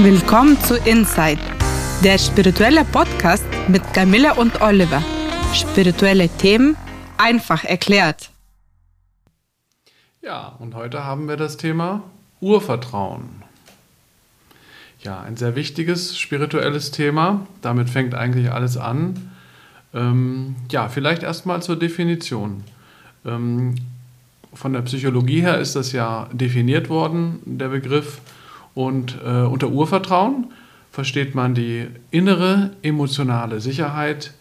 Willkommen zu Inside, der spirituelle Podcast mit Camilla und Oliver. Spirituelle Themen einfach erklärt. Ja, und heute haben wir das Thema Urvertrauen. Ja, ein sehr wichtiges spirituelles Thema. Damit fängt eigentlich alles an. Ähm, ja, vielleicht erstmal zur Definition. Ähm, von der Psychologie her ist das ja definiert worden, der Begriff. Und äh, unter Urvertrauen versteht man die innere emotionale Sicherheit,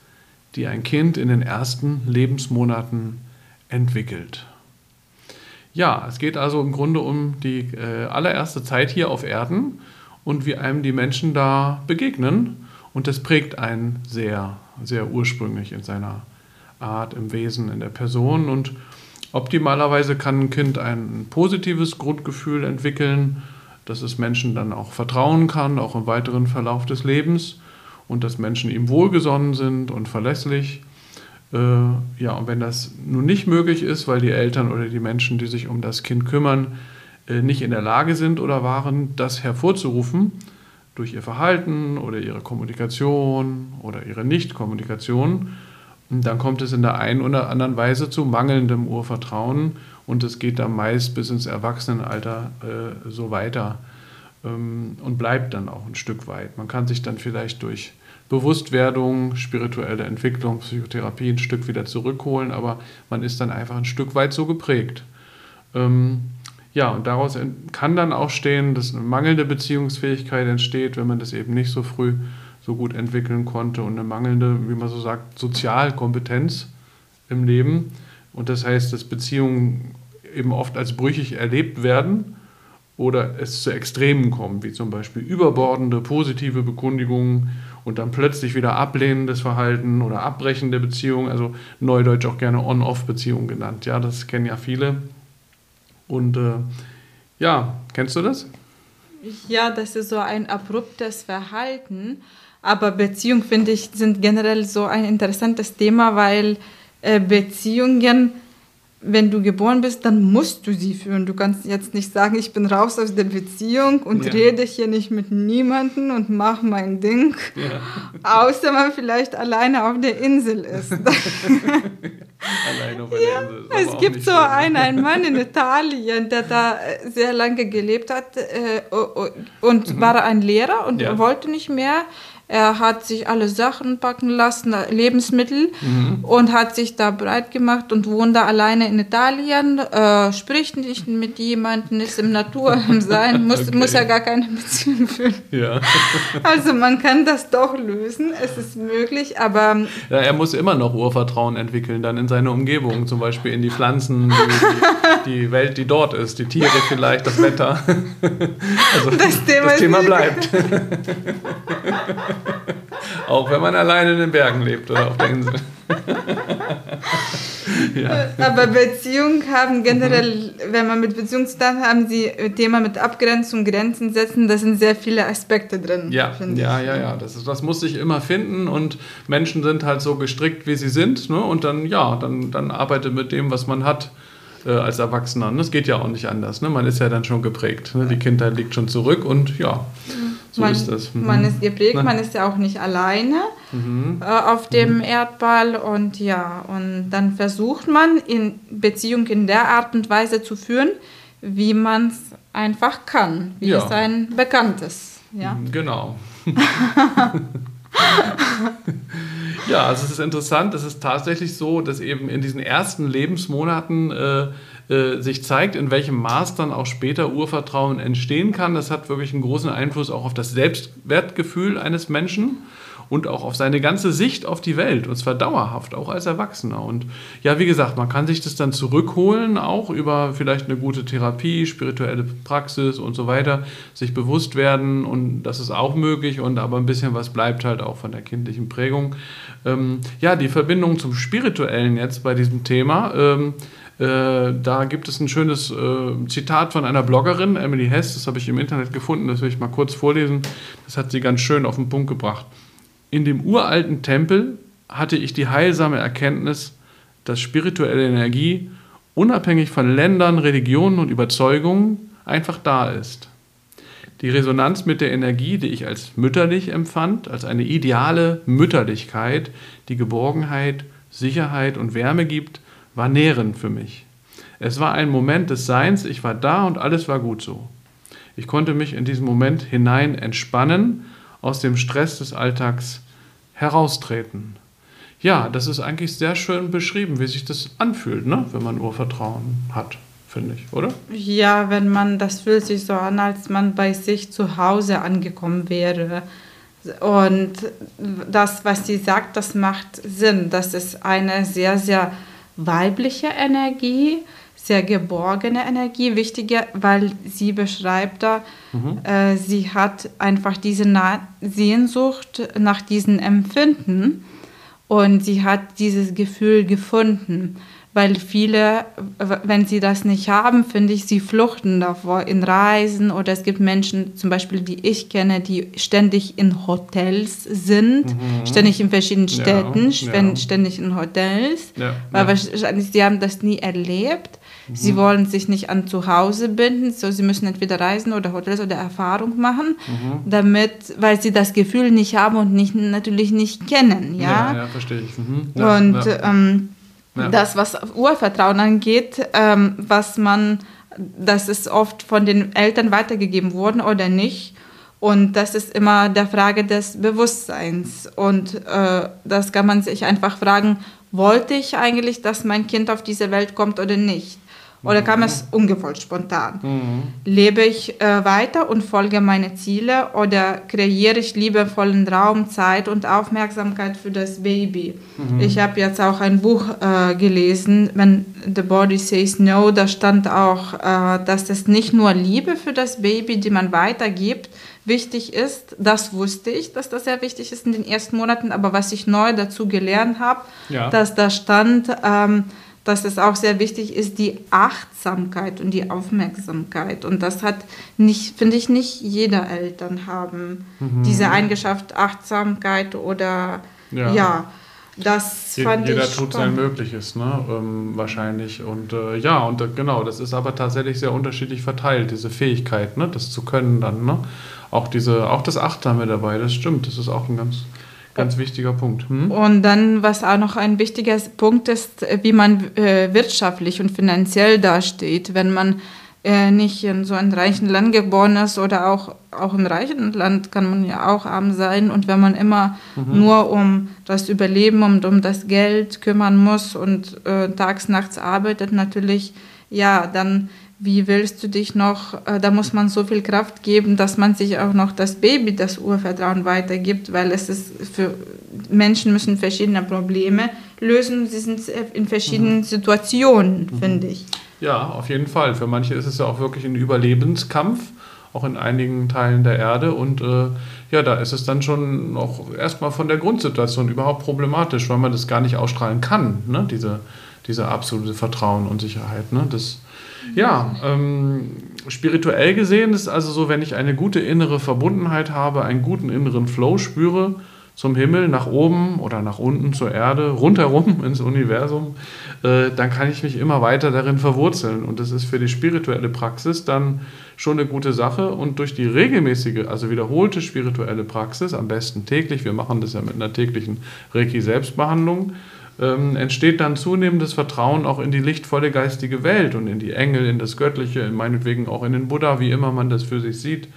die ein Kind in den ersten Lebensmonaten entwickelt. Ja, es geht also im Grunde um die äh, allererste Zeit hier auf Erden und wie einem die Menschen da begegnen. Und das prägt einen sehr, sehr ursprünglich in seiner Art, im Wesen, in der Person. Und optimalerweise kann ein Kind ein positives Grundgefühl entwickeln dass es Menschen dann auch vertrauen kann, auch im weiteren Verlauf des Lebens und dass Menschen ihm wohlgesonnen sind und verlässlich. Äh, ja, und wenn das nun nicht möglich ist, weil die Eltern oder die Menschen, die sich um das Kind kümmern, äh, nicht in der Lage sind oder waren, das hervorzurufen durch ihr Verhalten oder ihre Kommunikation oder ihre Nichtkommunikation, dann kommt es in der einen oder anderen Weise zu mangelndem Urvertrauen und es geht dann meist bis ins Erwachsenenalter äh, so weiter ähm, und bleibt dann auch ein Stück weit. Man kann sich dann vielleicht durch Bewusstwerdung, spirituelle Entwicklung, Psychotherapie ein Stück wieder zurückholen, aber man ist dann einfach ein Stück weit so geprägt. Ähm, ja, und daraus kann dann auch stehen, dass eine mangelnde Beziehungsfähigkeit entsteht, wenn man das eben nicht so früh so gut entwickeln konnte und eine mangelnde, wie man so sagt, Sozialkompetenz im Leben. Und das heißt, dass Beziehungen eben oft als brüchig erlebt werden oder es zu Extremen kommt, wie zum Beispiel überbordende positive Bekundigungen und dann plötzlich wieder ablehnendes Verhalten oder abbrechende Beziehungen, also neudeutsch auch gerne On-Off-Beziehungen genannt. Ja, das kennen ja viele. Und äh, ja, kennst du das? Ja, das ist so ein abruptes Verhalten. Aber Beziehungen, finde ich, sind generell so ein interessantes Thema, weil äh, Beziehungen, wenn du geboren bist, dann musst du sie führen. Du kannst jetzt nicht sagen, ich bin raus aus der Beziehung und ja. rede hier nicht mit niemandem und mache mein Ding, ja. außer man vielleicht alleine auf der Insel ist. auf der ja, Insel. Es gibt so einen, einen Mann in Italien, der da äh, sehr lange gelebt hat äh, und mhm. war ein Lehrer und ja. wollte nicht mehr er hat sich alle Sachen packen lassen, Lebensmittel, mhm. und hat sich da breit gemacht und wohnt da alleine in Italien, äh, spricht nicht mit jemandem, ist im Natur im Sein, muss, okay. muss ja gar keine Beziehung führen. Ja. also man kann das doch lösen, es ist möglich, aber... Ja, er muss immer noch Urvertrauen entwickeln, dann in seine Umgebung, zum Beispiel in die Pflanzen, die, die Welt, die dort ist, die Tiere vielleicht, das Wetter. also das Thema, das Thema bleibt. Auch wenn man alleine in den Bergen lebt oder auf der Insel. ja. Aber Beziehungen haben generell, wenn man mit Beziehungen zu tun haben sie Thema mit Abgrenzung, Grenzen setzen, da sind sehr viele Aspekte drin. Ja, ja, ja, ja. Das, ist, das muss sich immer finden und Menschen sind halt so gestrickt, wie sie sind. Ne? Und dann, ja, dann, dann arbeitet mit dem, was man hat äh, als Erwachsener. Das geht ja auch nicht anders. Ne? Man ist ja dann schon geprägt. Ne? Die Kindheit liegt schon zurück und ja. Mhm. So man, ist das. Mhm. Man ist geprägt, Na. man ist ja auch nicht alleine mhm. äh, auf dem mhm. Erdball und ja, und dann versucht man in Beziehung in der Art und Weise zu führen, wie man es einfach kann, wie ja. es ein bekanntes. Ja? Mhm, genau. ja, also es ist interessant, es ist tatsächlich so, dass eben in diesen ersten Lebensmonaten äh, äh, sich zeigt, in welchem Maß dann auch später Urvertrauen entstehen kann. Das hat wirklich einen großen Einfluss auch auf das Selbstwertgefühl eines Menschen und auch auf seine ganze Sicht auf die Welt, und zwar dauerhaft, auch als Erwachsener. Und ja, wie gesagt, man kann sich das dann zurückholen, auch über vielleicht eine gute Therapie, spirituelle Praxis und so weiter, sich bewusst werden und das ist auch möglich und aber ein bisschen was bleibt halt auch von der kindlichen Prägung. Ähm, ja, die Verbindung zum Spirituellen jetzt bei diesem Thema. Ähm, äh, da gibt es ein schönes äh, Zitat von einer Bloggerin, Emily Hess, das habe ich im Internet gefunden, das will ich mal kurz vorlesen. Das hat sie ganz schön auf den Punkt gebracht. In dem uralten Tempel hatte ich die heilsame Erkenntnis, dass spirituelle Energie unabhängig von Ländern, Religionen und Überzeugungen einfach da ist. die Resonanz mit der Energie, die ich als mütterlich empfand, als eine ideale Mütterlichkeit, die Geborgenheit, Sicherheit und Wärme gibt, war nährend für mich. Es war ein Moment des Seins, ich war da und alles war gut so. Ich konnte mich in diesem Moment hinein entspannen, aus dem Stress des Alltags heraustreten. Ja, das ist eigentlich sehr schön beschrieben, wie sich das anfühlt, ne? wenn man Urvertrauen hat finde ich, oder? Ja, wenn man, das fühlt sich so an, als man bei sich zu Hause angekommen wäre. Und das, was sie sagt, das macht Sinn. Das ist eine sehr, sehr weibliche Energie, sehr geborgene Energie. Wichtiger, weil sie beschreibt da, mhm. äh, sie hat einfach diese Na Sehnsucht nach diesen Empfinden und sie hat dieses Gefühl gefunden weil viele, wenn sie das nicht haben, finde ich, sie fluchten davor in Reisen oder es gibt Menschen, zum Beispiel, die ich kenne, die ständig in Hotels sind, mhm. ständig in verschiedenen Städten, ja, ständig in Hotels, ja, weil wahrscheinlich sie haben das nie erlebt. Mhm. Sie wollen sich nicht an zu Hause binden, so sie müssen entweder reisen oder Hotels oder Erfahrung machen, mhm. damit, weil sie das Gefühl nicht haben und nicht, natürlich nicht kennen, ja. Ja, verstehe ich. Mhm. und ähm, ja. Das, was Urvertrauen angeht, ähm, was man, das ist oft von den Eltern weitergegeben worden oder nicht. Und das ist immer der Frage des Bewusstseins. Und äh, das kann man sich einfach fragen, wollte ich eigentlich, dass mein Kind auf diese Welt kommt oder nicht? Oder kam es ungewollt, spontan? Mhm. Lebe ich äh, weiter und folge meine Ziele oder kreiere ich liebevollen Raum, Zeit und Aufmerksamkeit für das Baby? Mhm. Ich habe jetzt auch ein Buch äh, gelesen, wenn The Body Says No, da stand auch, äh, dass es nicht nur Liebe für das Baby, die man weitergibt, wichtig ist. Das wusste ich, dass das sehr wichtig ist in den ersten Monaten, aber was ich neu dazu gelernt habe, ja. dass da stand, ähm, dass es auch sehr wichtig ist, die Achtsamkeit und die Aufmerksamkeit. Und das hat nicht, finde ich, nicht jeder Eltern haben. Mhm. Diese Eigenschaft Achtsamkeit oder ja. ja das fand Jeder ich tut sein Mögliches, ne? Ähm, wahrscheinlich. Und äh, ja, und äh, genau, das ist aber tatsächlich sehr unterschiedlich verteilt, diese Fähigkeit, ne? das zu können dann. Ne? Auch, diese, auch das Achtsame dabei, das stimmt, das ist auch ein ganz Ganz wichtiger Punkt. Hm? Und dann, was auch noch ein wichtiger Punkt ist, wie man äh, wirtschaftlich und finanziell dasteht, wenn man äh, nicht in so einem reichen Land geboren ist oder auch, auch im reichen Land kann man ja auch arm sein. Und wenn man immer mhm. nur um das Überleben und um das Geld kümmern muss und äh, tags, nachts arbeitet, natürlich, ja, dann wie willst du dich noch, äh, da muss man so viel Kraft geben, dass man sich auch noch das Baby das Urvertrauen weitergibt, weil es ist für Menschen müssen verschiedene Probleme lösen, sie sind in verschiedenen mhm. Situationen, mhm. finde ich. Ja, auf jeden Fall. Für manche ist es ja auch wirklich ein Überlebenskampf, auch in einigen Teilen der Erde und äh, ja, da ist es dann schon auch erstmal von der Grundsituation überhaupt problematisch, weil man das gar nicht ausstrahlen kann, ne? diese, diese absolute Vertrauen und Sicherheit. Ne? Das, ja, ähm, spirituell gesehen ist also so, wenn ich eine gute innere Verbundenheit habe, einen guten inneren Flow spüre zum Himmel, nach oben oder nach unten zur Erde, rundherum ins Universum, äh, dann kann ich mich immer weiter darin verwurzeln. Und das ist für die spirituelle Praxis dann schon eine gute Sache. Und durch die regelmäßige, also wiederholte spirituelle Praxis, am besten täglich, wir machen das ja mit einer täglichen Reiki-Selbstbehandlung, ähm, entsteht dann zunehmendes Vertrauen auch in die lichtvolle geistige Welt und in die Engel, in das Göttliche, meinetwegen auch in den Buddha, wie immer man das für sich sieht,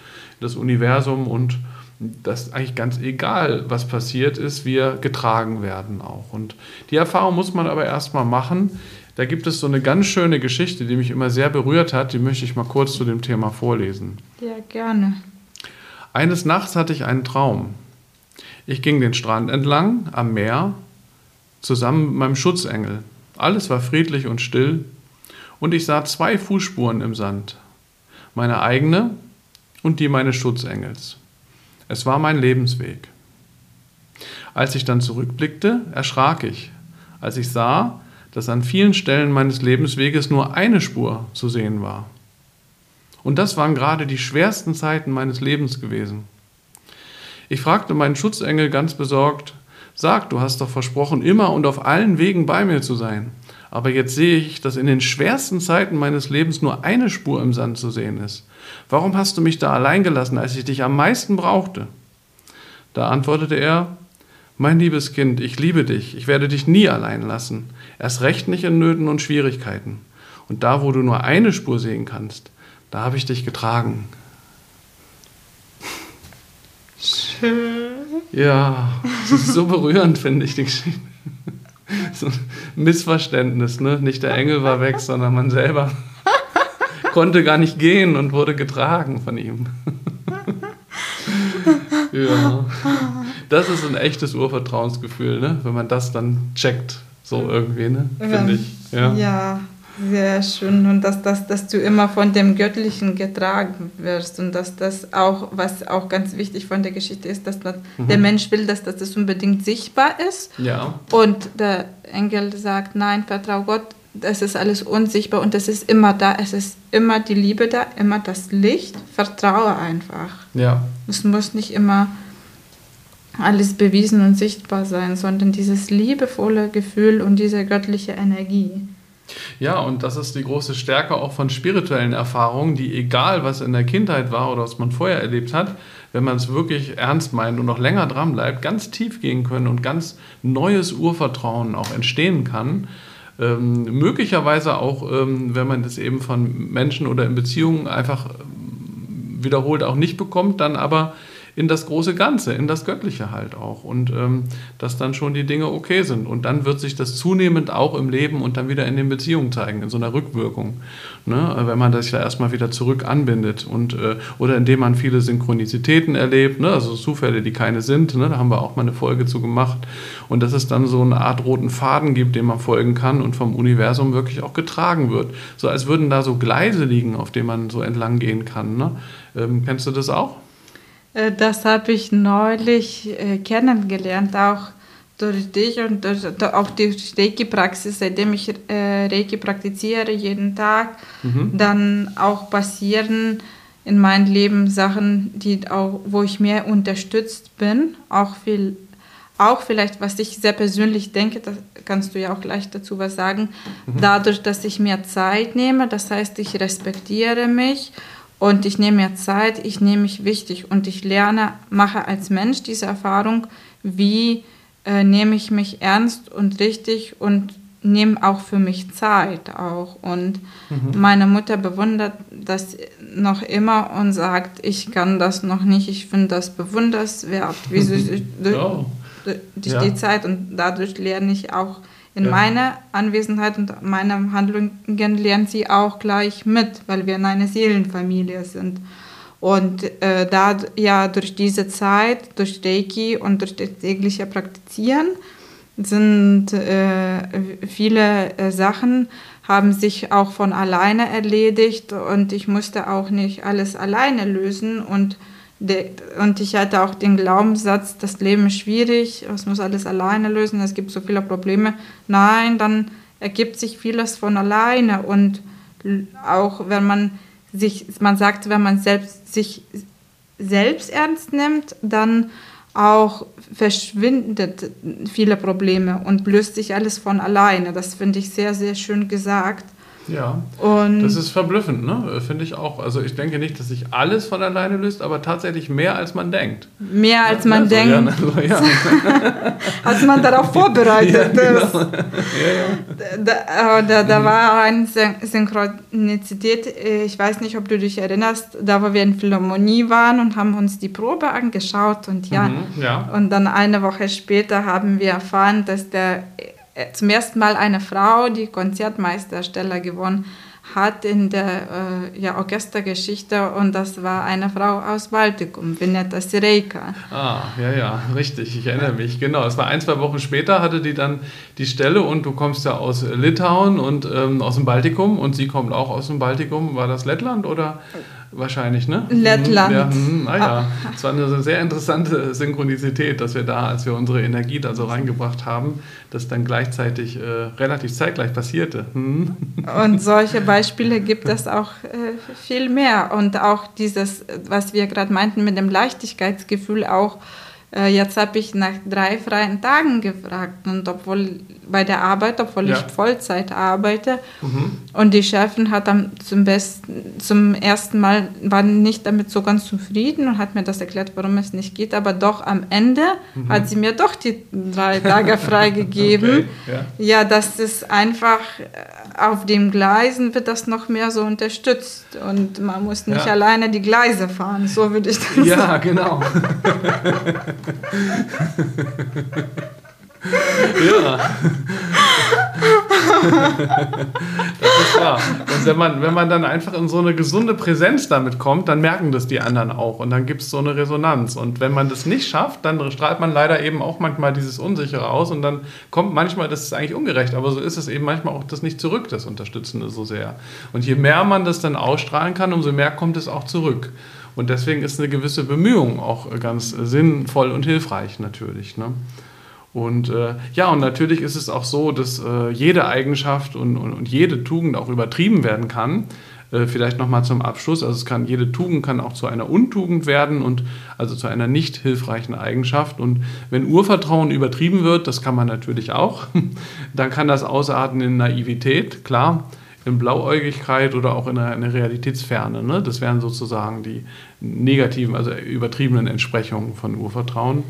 das Universum und das ist eigentlich ganz egal, was passiert ist, wir getragen werden auch. Und die Erfahrung muss man aber erstmal machen. Da gibt es so eine ganz schöne Geschichte, die mich immer sehr berührt hat, die möchte ich mal kurz zu dem Thema vorlesen. Ja, gerne. Eines Nachts hatte ich einen Traum. Ich ging den Strand entlang am Meer zusammen mit meinem Schutzengel. Alles war friedlich und still und ich sah zwei Fußspuren im Sand. Meine eigene und die meines Schutzengels. Es war mein Lebensweg. Als ich dann zurückblickte, erschrak ich, als ich sah, dass an vielen Stellen meines Lebensweges nur eine Spur zu sehen war. Und das waren gerade die schwersten Zeiten meines Lebens gewesen. Ich fragte meinen Schutzengel ganz besorgt, Sag, du hast doch versprochen, immer und auf allen Wegen bei mir zu sein. Aber jetzt sehe ich, dass in den schwersten Zeiten meines Lebens nur eine Spur im Sand zu sehen ist. Warum hast du mich da allein gelassen, als ich dich am meisten brauchte? Da antwortete er, mein liebes Kind, ich liebe dich, ich werde dich nie allein lassen, erst recht nicht in Nöten und Schwierigkeiten. Und da, wo du nur eine Spur sehen kannst, da habe ich dich getragen. Schön. Ja, das ist so berührend, finde ich, die Geschichte. So ein Missverständnis, ne? Nicht der Engel war weg, sondern man selber konnte gar nicht gehen und wurde getragen von ihm. ja. Das ist ein echtes Urvertrauensgefühl, ne? Wenn man das dann checkt, so irgendwie, ne? Finde ich. Ja. ja. Sehr schön und dass, dass, dass du immer von dem Göttlichen getragen wirst und dass das auch, was auch ganz wichtig von der Geschichte ist, dass man, mhm. der Mensch will, dass, dass das unbedingt sichtbar ist. Ja. Und der Engel sagt, nein, vertrau Gott, das ist alles unsichtbar und das ist immer da, es ist immer die Liebe da, immer das Licht, vertraue einfach. Ja. Es muss nicht immer alles bewiesen und sichtbar sein, sondern dieses liebevolle Gefühl und diese göttliche Energie. Ja, und das ist die große Stärke auch von spirituellen Erfahrungen, die egal was in der Kindheit war oder was man vorher erlebt hat, wenn man es wirklich ernst meint und noch länger dran bleibt, ganz tief gehen können und ganz neues Urvertrauen auch entstehen kann. Ähm, möglicherweise auch, ähm, wenn man das eben von Menschen oder in Beziehungen einfach ähm, wiederholt auch nicht bekommt, dann aber in das große Ganze, in das Göttliche halt auch. Und ähm, dass dann schon die Dinge okay sind. Und dann wird sich das zunehmend auch im Leben und dann wieder in den Beziehungen zeigen, in so einer Rückwirkung. Ne? Wenn man das ja erstmal wieder zurück anbindet. Und, äh, oder indem man viele Synchronizitäten erlebt, ne? also Zufälle, die keine sind. Ne? Da haben wir auch mal eine Folge zu gemacht. Und dass es dann so eine Art roten Faden gibt, dem man folgen kann und vom Universum wirklich auch getragen wird. So als würden da so Gleise liegen, auf denen man so entlang gehen kann. Ne? Ähm, kennst du das auch? Äh, das habe ich neulich äh, kennengelernt, auch durch dich und durch, auch die Reiki-Praxis, seitdem ich äh, Reiki praktiziere, jeden Tag, mhm. dann auch passieren in meinem Leben Sachen, die auch, wo ich mehr unterstützt bin, auch viel, auch vielleicht, was ich sehr persönlich denke, da kannst du ja auch gleich dazu was sagen, mhm. dadurch, dass ich mehr Zeit nehme, das heißt, ich respektiere mich und ich nehme mir Zeit, ich nehme mich wichtig und ich lerne, mache als Mensch diese Erfahrung, wie äh, nehme ich mich ernst und richtig und nehme auch für mich Zeit auch. Und mhm. meine Mutter bewundert das noch immer und sagt, ich kann das noch nicht, ich finde das bewunderswert, wie sie durch, oh. durch ja. die Zeit und dadurch lerne ich auch in ja. meiner Anwesenheit und meiner Handlungen lernt sie auch gleich mit, weil wir in einer Seelenfamilie sind. Und äh, da ja durch diese Zeit, durch Reiki und durch das tägliche Praktizieren sind äh, viele äh, Sachen haben sich auch von alleine erledigt und ich musste auch nicht alles alleine lösen und und ich hatte auch den Glaubenssatz, das Leben ist schwierig, es muss alles alleine lösen, es gibt so viele Probleme. Nein, dann ergibt sich vieles von alleine. Und auch wenn man sich, man sagt, wenn man selbst, sich selbst ernst nimmt, dann auch verschwindet viele Probleme und löst sich alles von alleine. Das finde ich sehr, sehr schön gesagt. Ja, und das ist verblüffend, ne? finde ich auch. Also ich denke nicht, dass sich alles von alleine löst, aber tatsächlich mehr als man denkt. Mehr als man ja, denkt. So, ja, also, ja. als man darauf vorbereitet ja, genau. ist. Da, da, da, war eine Synchronizität, ich weiß nicht, ob du dich erinnerst, da wo wir in Philharmonie waren und haben uns die Probe angeschaut und ja, mhm, ja. und dann eine Woche später haben wir erfahren, dass der zum ersten Mal eine Frau die Konzertmeisterstelle gewonnen hat in der äh, ja, Orchestergeschichte und das war eine Frau aus Baltikum, Vineta Sireika. Ah, ja, ja, richtig, ich erinnere mich, genau. Es war ein, zwei Wochen später, hatte die dann die Stelle und du kommst ja aus Litauen und ähm, aus dem Baltikum und sie kommt auch aus dem Baltikum. War das Lettland oder? Wahrscheinlich, ne? Lettland. Ja, hm, ah ja. Es war eine sehr interessante Synchronizität, dass wir da, als wir unsere Energie da so reingebracht haben, das dann gleichzeitig äh, relativ zeitgleich passierte. Hm. Und solche Beispiele gibt es auch äh, viel mehr. Und auch dieses, was wir gerade meinten mit dem Leichtigkeitsgefühl, auch jetzt habe ich nach drei freien Tagen gefragt und obwohl bei der Arbeit, obwohl Ja. ich Vollzeit arbeite Mhm. und die Chefin hat dann zum besten, zum ersten Mal war nicht damit so ganz zufrieden und hat mir das erklärt, warum es nicht geht, aber doch am Ende hat sie mir doch die drei Tage freigegeben. Okay, ja. Ja, das ist einfach äh, auf den Gleisen wird das noch mehr so unterstützt und man muss nicht Ja. alleine die Gleise fahren, so würde ich das sagen. Ja, genau. ja. das ist wahr. Und wenn man, wenn man dann einfach in so eine gesunde Präsenz damit kommt, dann merken das die anderen auch und dann gibt es so eine Resonanz. Und wenn man das nicht schafft, dann strahlt man leider eben auch manchmal dieses Unsichere aus und dann kommt manchmal, das ist eigentlich ungerecht, aber so ist es eben manchmal auch das nicht zurück, das Unterstützende so sehr. Und je mehr man das dann ausstrahlen kann, umso mehr kommt es auch zurück. Und deswegen ist eine gewisse Bemühung auch ganz sinnvoll und hilfreich natürlich. Ne? Und äh, ja, und natürlich ist es auch so, dass äh, jede Eigenschaft und, und, und jede Tugend auch übertrieben werden kann. Äh, vielleicht nochmal zum Abschluss. Also es kann, jede Tugend kann auch zu einer Untugend werden und also zu einer nicht hilfreichen Eigenschaft. Und wenn Urvertrauen übertrieben wird, das kann man natürlich auch, dann kann das ausarten in Naivität, klar in Blauäugigkeit oder auch in einer, in einer Realitätsferne. Ne? Das wären sozusagen die negativen, also übertriebenen Entsprechungen von Urvertrauen.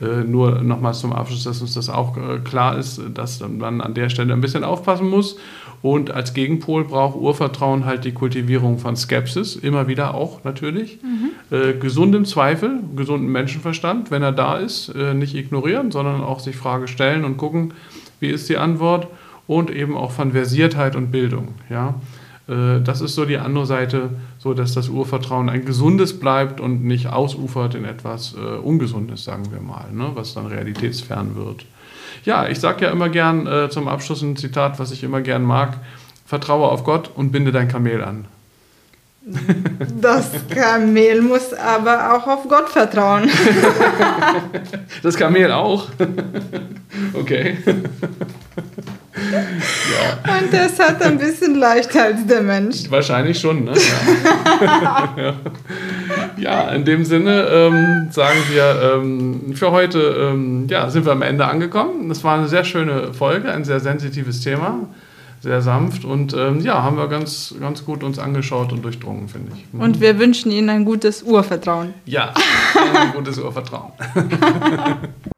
Äh, nur nochmals zum Abschluss, dass uns das auch äh, klar ist, dass man an der Stelle ein bisschen aufpassen muss. Und als Gegenpol braucht Urvertrauen halt die Kultivierung von Skepsis, immer wieder auch natürlich. Äh, gesundem Zweifel, gesunden Menschenverstand, wenn er da ist, äh, nicht ignorieren, sondern auch sich Frage stellen und gucken, wie ist die Antwort und eben auch von Versiertheit und Bildung. Ja? Äh, Das ist so die andere Seite, so dass das Urvertrauen ein gesundes bleibt und nicht ausufert in etwas äh, Ungesundes, sagen wir mal, ne? was dann realitätsfern wird. Ja, ich sage ja immer gern äh, zum Abschluss ein Zitat, was ich immer gern mag. Vertraue auf Gott und binde dein Kamel an. Das Kamel muss aber auch auf Gott vertrauen. Das Kamel auch. okay. Und das hat ein bisschen leichter als der Mensch. Wahrscheinlich schon, ne? Ja, ja. ja in dem Sinne ähm, sagen wir ähm, für heute, ähm, ja, sind wir am Ende angekommen. Das war eine sehr schöne Folge, ein sehr sensitives Thema, sehr sanft und ähm, ja, haben wir ganz, ganz gut uns angeschaut und durchdrungen, finde ich. Mhm. Und wir wünschen Ihnen ein gutes Urvertrauen. ja, ein gutes Urvertrauen.